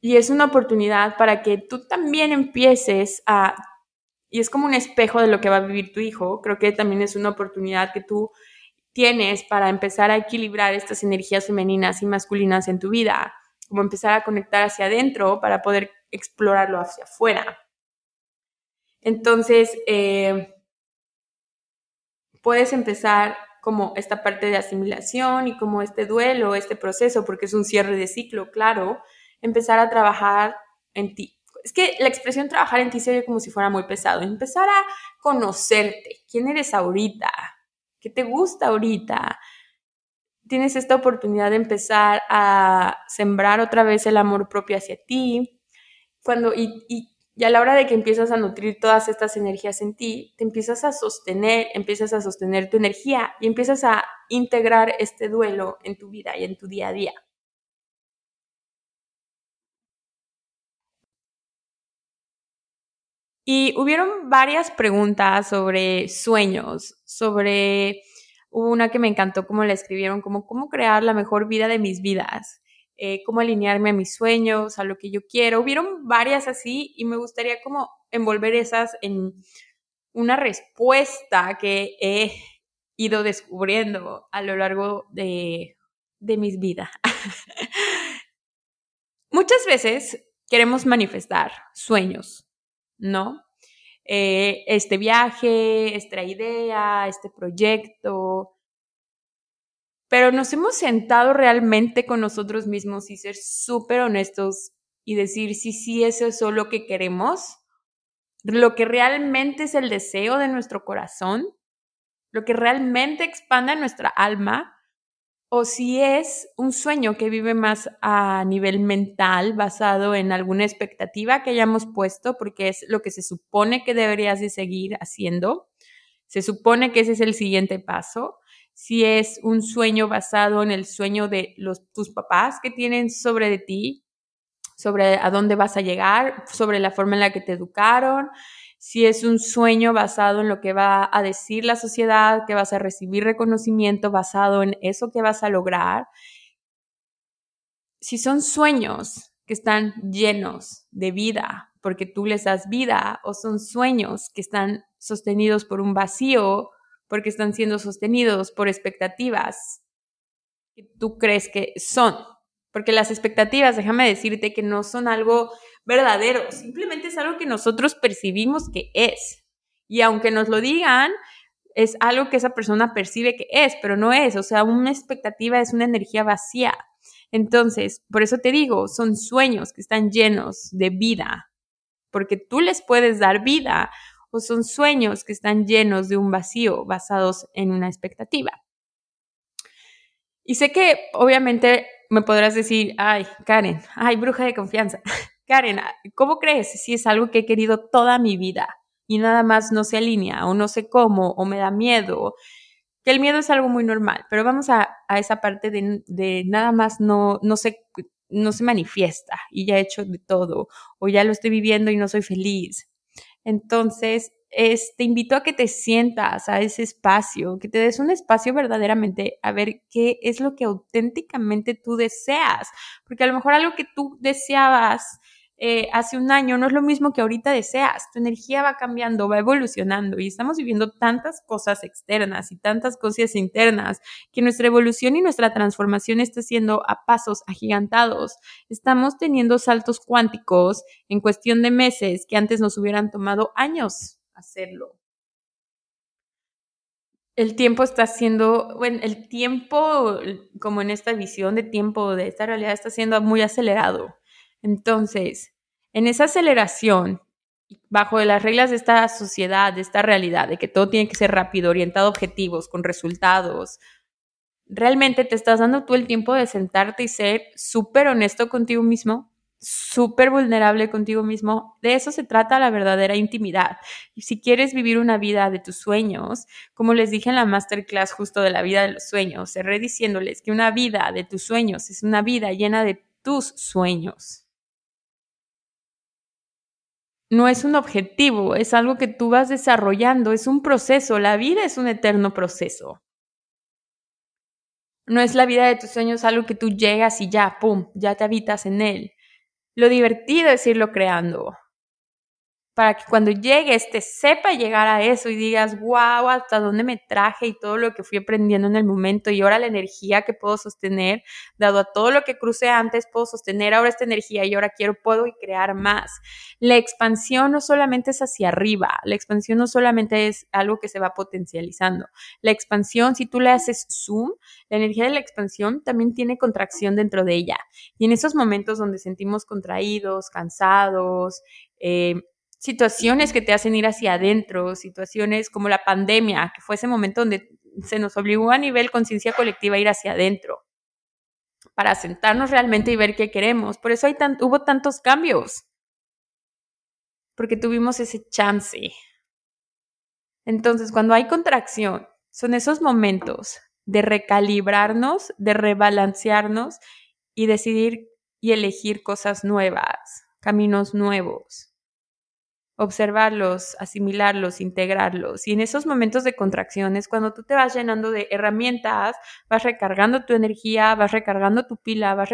Y es una oportunidad para que tú también empieces a y es como un espejo de lo que va a vivir tu hijo. Creo que también es una oportunidad que tú tienes para empezar a equilibrar estas energías femeninas y masculinas en tu vida, como empezar a conectar hacia adentro para poder explorarlo hacia afuera. Entonces, eh, puedes empezar como esta parte de asimilación y como este duelo, este proceso, porque es un cierre de ciclo, claro, empezar a trabajar en ti. Es que la expresión trabajar en ti se ve como si fuera muy pesado. Empezar a conocerte, quién eres ahorita, ¿Qué te gusta ahorita? Tienes esta oportunidad de empezar a sembrar otra vez el amor propio hacia ti. Cuando, y, y, y a la hora de que empiezas a nutrir todas estas energías en ti, te empiezas a sostener, empiezas a sostener tu energía y empiezas a integrar este duelo en tu vida y en tu día a día. Y hubieron varias preguntas sobre sueños, sobre una que me encantó cómo la escribieron, como cómo crear la mejor vida de mis vidas, eh, cómo alinearme a mis sueños, a lo que yo quiero. Hubieron varias así y me gustaría como envolver esas en una respuesta que he ido descubriendo a lo largo de, de mis vidas. Muchas veces queremos manifestar sueños, ¿no? Eh, este viaje, esta idea, este proyecto, pero nos hemos sentado realmente con nosotros mismos y ser súper honestos y decir si sí, eso es lo que queremos, lo que realmente es el deseo de nuestro corazón, lo que realmente expanda nuestra alma, o si es un sueño que vive más a nivel mental, basado en alguna expectativa que hayamos puesto, porque es lo que se supone que deberías de seguir haciendo. Se supone que ese es el siguiente paso. Si es un sueño basado en el sueño de tus papás que tienen sobre de ti, sobre a dónde vas a llegar, sobre la forma en la que te educaron, si es un sueño basado en lo que va a decir la sociedad, que vas a recibir reconocimiento basado en eso que vas a lograr. Si son sueños que están llenos de vida, porque tú les das vida, o son sueños que están sostenidos por un vacío, porque están siendo sostenidos por expectativas que tú crees que son. Porque las expectativas, déjame decirte que no son algo verdadero, simplemente es algo que nosotros percibimos que es. Y aunque nos lo digan, es algo que esa persona percibe que es, pero no es. O sea, una expectativa es una energía vacía. Entonces, por eso te digo, son sueños que están llenos de vida, porque tú les puedes dar vida, o son sueños que están llenos de un vacío basados en una expectativa. Y sé que obviamente me podrás decir, ay, Karen, ay, bruja de confianza. Karen, ¿cómo crees si es algo que he querido toda mi vida y nada más no se alinea o no sé cómo o me da miedo? Que el miedo es algo muy normal, pero vamos a, esa parte de, nada más no, no, se, no se manifiesta y ya he hecho de todo o ya lo estoy viviendo y no soy feliz. Entonces, te invito a que te sientas a ese espacio, que te des un espacio verdaderamente a ver qué es lo que auténticamente tú deseas, porque a lo mejor algo que tú deseabas eh, hace un año no es lo mismo que ahorita deseas. Tu energía va cambiando, va evolucionando y estamos viviendo tantas cosas externas y tantas cosas internas que nuestra evolución y nuestra transformación está siendo a pasos agigantados. Estamos teniendo saltos cuánticos en cuestión de meses que antes nos hubieran tomado años hacerlo el tiempo está siendo, bueno, el tiempo, como en esta visión de tiempo, de esta realidad, está siendo muy acelerado. Entonces, en esa aceleración, bajo las reglas de esta sociedad, de esta realidad, de que todo tiene que ser rápido, orientado a objetivos, con resultados, realmente te estás dando tú el tiempo de sentarte y ser súper honesto contigo mismo, súper vulnerable contigo mismo. De eso se trata la verdadera intimidad. Y si quieres vivir una vida de tus sueños, como les dije en la masterclass justo de la vida de los sueños, cerré diciéndoles que una vida de tus sueños es una vida llena de tus sueños no es un objetivo, es algo que tú vas desarrollando, es un proceso, la vida es un eterno proceso. No es la vida de tus sueños algo que tú llegas y ya, ¡pum!, ya te habitas en él. Lo divertido es irlo creando para que cuando llegues te sepa llegar a eso y digas, wow, hasta dónde me traje y todo lo que fui aprendiendo en el momento y ahora la energía que puedo sostener, dado a todo lo que crucé antes, puedo sostener ahora esta energía y ahora quiero, puedo y crear más. La expansión no solamente es hacia arriba, la expansión no solamente es algo que se va potencializando. La expansión, si tú le haces zoom, la energía de la expansión también tiene contracción dentro de ella. Y en esos momentos donde sentimos contraídos, cansados, eh, situaciones que te hacen ir hacia adentro, situaciones como la pandemia, que fue ese momento donde se nos obligó a nivel conciencia colectiva a ir hacia adentro, para sentarnos realmente y ver qué queremos. Por eso hay hubo tantos cambios, porque tuvimos ese chance. Entonces, cuando hay contracción, son esos momentos de recalibrarnos, de rebalancearnos y decidir y elegir cosas nuevas, caminos nuevos observarlos, asimilarlos, integrarlos. Y en esos momentos de contracciones, cuando tú te vas llenando de herramientas, vas recargando tu energía, vas recargando tu pila, vas,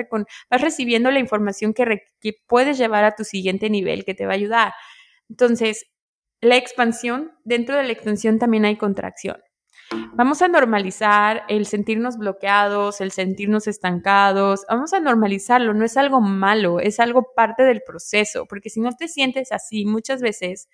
recibiendo la información que, que puedes llevar a tu siguiente nivel, que te va a ayudar. Entonces, la expansión, dentro de la expansión también hay contracción. Vamos a normalizar el sentirnos bloqueados, el sentirnos estancados. Vamos a normalizarlo, no es algo malo, es algo parte del proceso, porque si no te sientes así muchas veces,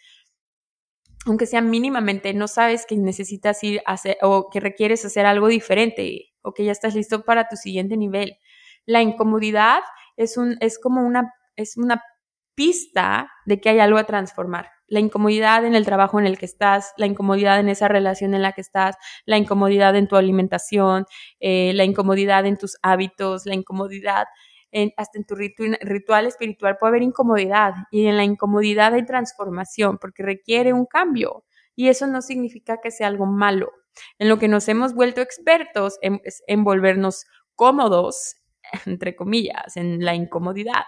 aunque sea mínimamente, no sabes que necesitas ir hacer o que requieres hacer algo diferente o que ya estás listo para tu siguiente nivel. La incomodidad es, un, es como una, es una pista de que hay algo a transformar la incomodidad en el trabajo en el que estás, la incomodidad en esa relación en la que estás, la incomodidad en tu alimentación, eh, la incomodidad en tus hábitos, la incomodidad en, hasta en tu ritual espiritual puede haber incomodidad y en la incomodidad hay transformación porque requiere un cambio y eso no significa que sea algo malo. En lo que nos hemos vuelto expertos es en volvernos cómodos, entre comillas, en la incomodidad.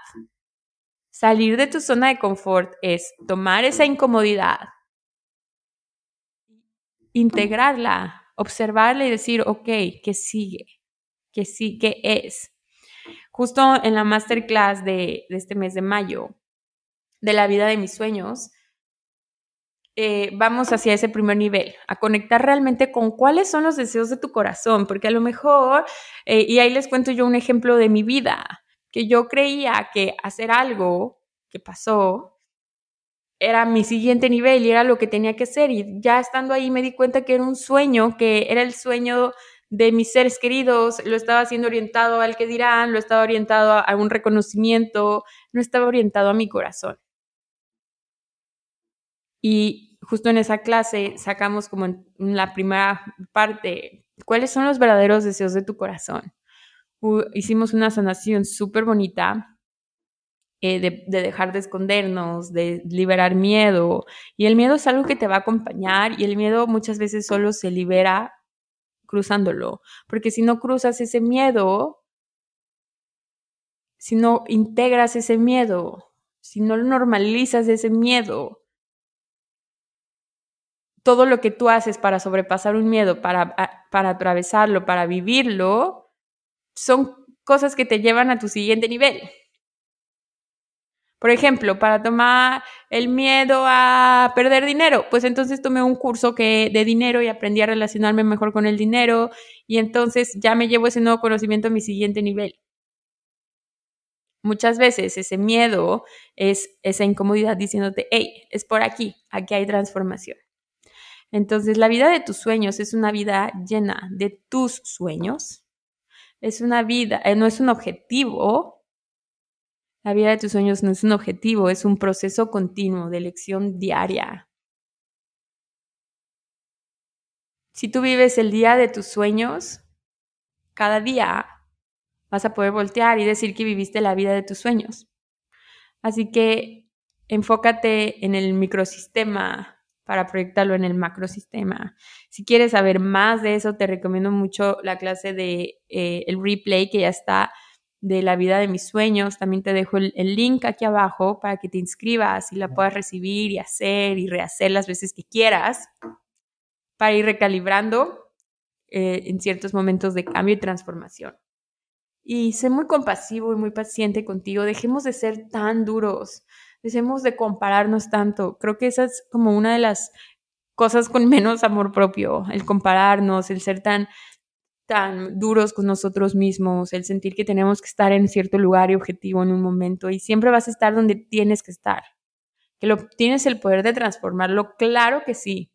Salir de tu zona de confort es tomar esa incomodidad, integrarla, observarla y decir, ok, ¿qué sigue? ¿Qué sí? ¿Qué es? Justo en la masterclass de, de este mes de mayo, de la vida de mis sueños, eh, vamos hacia ese primer nivel, a conectar realmente con cuáles son los deseos de tu corazón, porque a lo mejor, eh, y ahí les cuento yo un ejemplo de mi vida, que yo creía que hacer algo que pasó era mi siguiente nivel y era lo que tenía que hacer. Y ya estando ahí me di cuenta que era un sueño, que era el sueño de mis seres queridos, lo estaba haciendo orientado al que dirán, lo estaba orientado a un reconocimiento, no estaba orientado a mi corazón. Y justo en esa clase sacamos como en la primera parte, ¿cuáles son los verdaderos deseos de tu corazón? Hicimos una sanación súper bonita eh, de, de, dejar de escondernos, de liberar miedo. Y el miedo es algo que te va a acompañar y el miedo muchas veces solo se libera cruzándolo, porque si no cruzas ese miedo, si no integras ese miedo, si no normalizas ese miedo, todo lo que tú haces para sobrepasar un miedo, para, para atravesarlo, para vivirlo, son cosas que te llevan a tu siguiente nivel. Por ejemplo, para tomar el miedo a perder dinero, pues entonces tomé un curso que, de dinero y aprendí a relacionarme mejor con el dinero y entonces ya me llevo ese nuevo conocimiento a mi siguiente nivel. Muchas veces ese miedo es esa incomodidad diciéndote, hey, es por aquí, aquí hay transformación. Entonces la vida de tus sueños es una vida llena de tus sueños, es una vida, eh, no es un objetivo. La vida de tus sueños no es un objetivo, es un proceso continuo de elección diaria. Si tú vives el día de tus sueños, cada día vas a poder voltear y decir que viviste la vida de tus sueños. Así que enfócate en el microsistema para proyectarlo en el macrosistema. Si quieres saber más de eso, te recomiendo mucho la clase de eh, el replay que ya está de la vida de mis sueños. También te dejo el, link aquí abajo para que te inscribas y la puedas recibir y hacer y rehacer las veces que quieras para ir recalibrando eh, en ciertos momentos de cambio y transformación. Y sé muy compasivo y muy paciente contigo. Dejemos de ser tan duros dejemos de compararnos tanto. Creo que esa es como una de las cosas con menos amor propio, el compararnos, el ser tan tan duros con nosotros mismos, el sentir que tenemos que estar en cierto lugar y objetivo en un momento y siempre vas a estar donde tienes que estar. Que lo tienes el poder de transformarlo, claro que sí.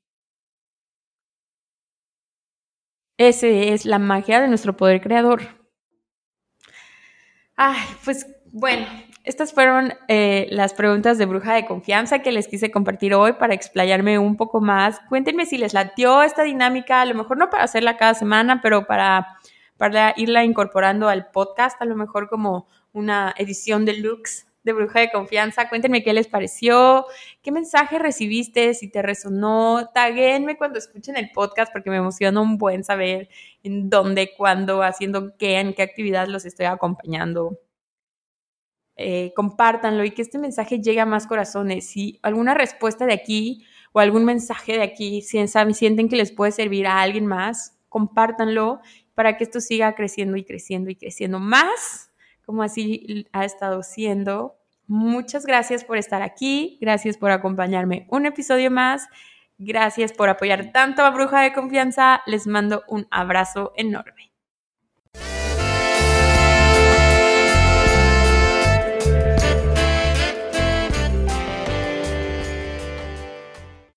Ese es la magia de nuestro poder creador. Ay, pues bueno, estas fueron eh, las preguntas de bruja de confianza que les quise compartir hoy para explayarme un poco más. Cuéntenme si les latió esta dinámica, a lo mejor no para hacerla cada semana, pero para, para irla incorporando al podcast, a lo mejor como una edición deluxe de bruja de confianza. Cuéntenme qué les pareció, qué mensaje recibiste, si te resonó. Taguenme cuando escuchen el podcast porque me emociona un buen saber en dónde, cuándo, haciendo qué, en qué actividad los estoy acompañando. Eh, compártanlo y que este mensaje llegue a más corazones. Si alguna respuesta de aquí o algún mensaje de aquí si sienten que les puede servir a alguien más, compártanlo para que esto siga creciendo y creciendo y creciendo más, como así ha estado siendo. Muchas gracias por estar aquí, gracias por acompañarme un episodio más, gracias por apoyar tanto a Bruja de Confianza, les mando un abrazo enorme.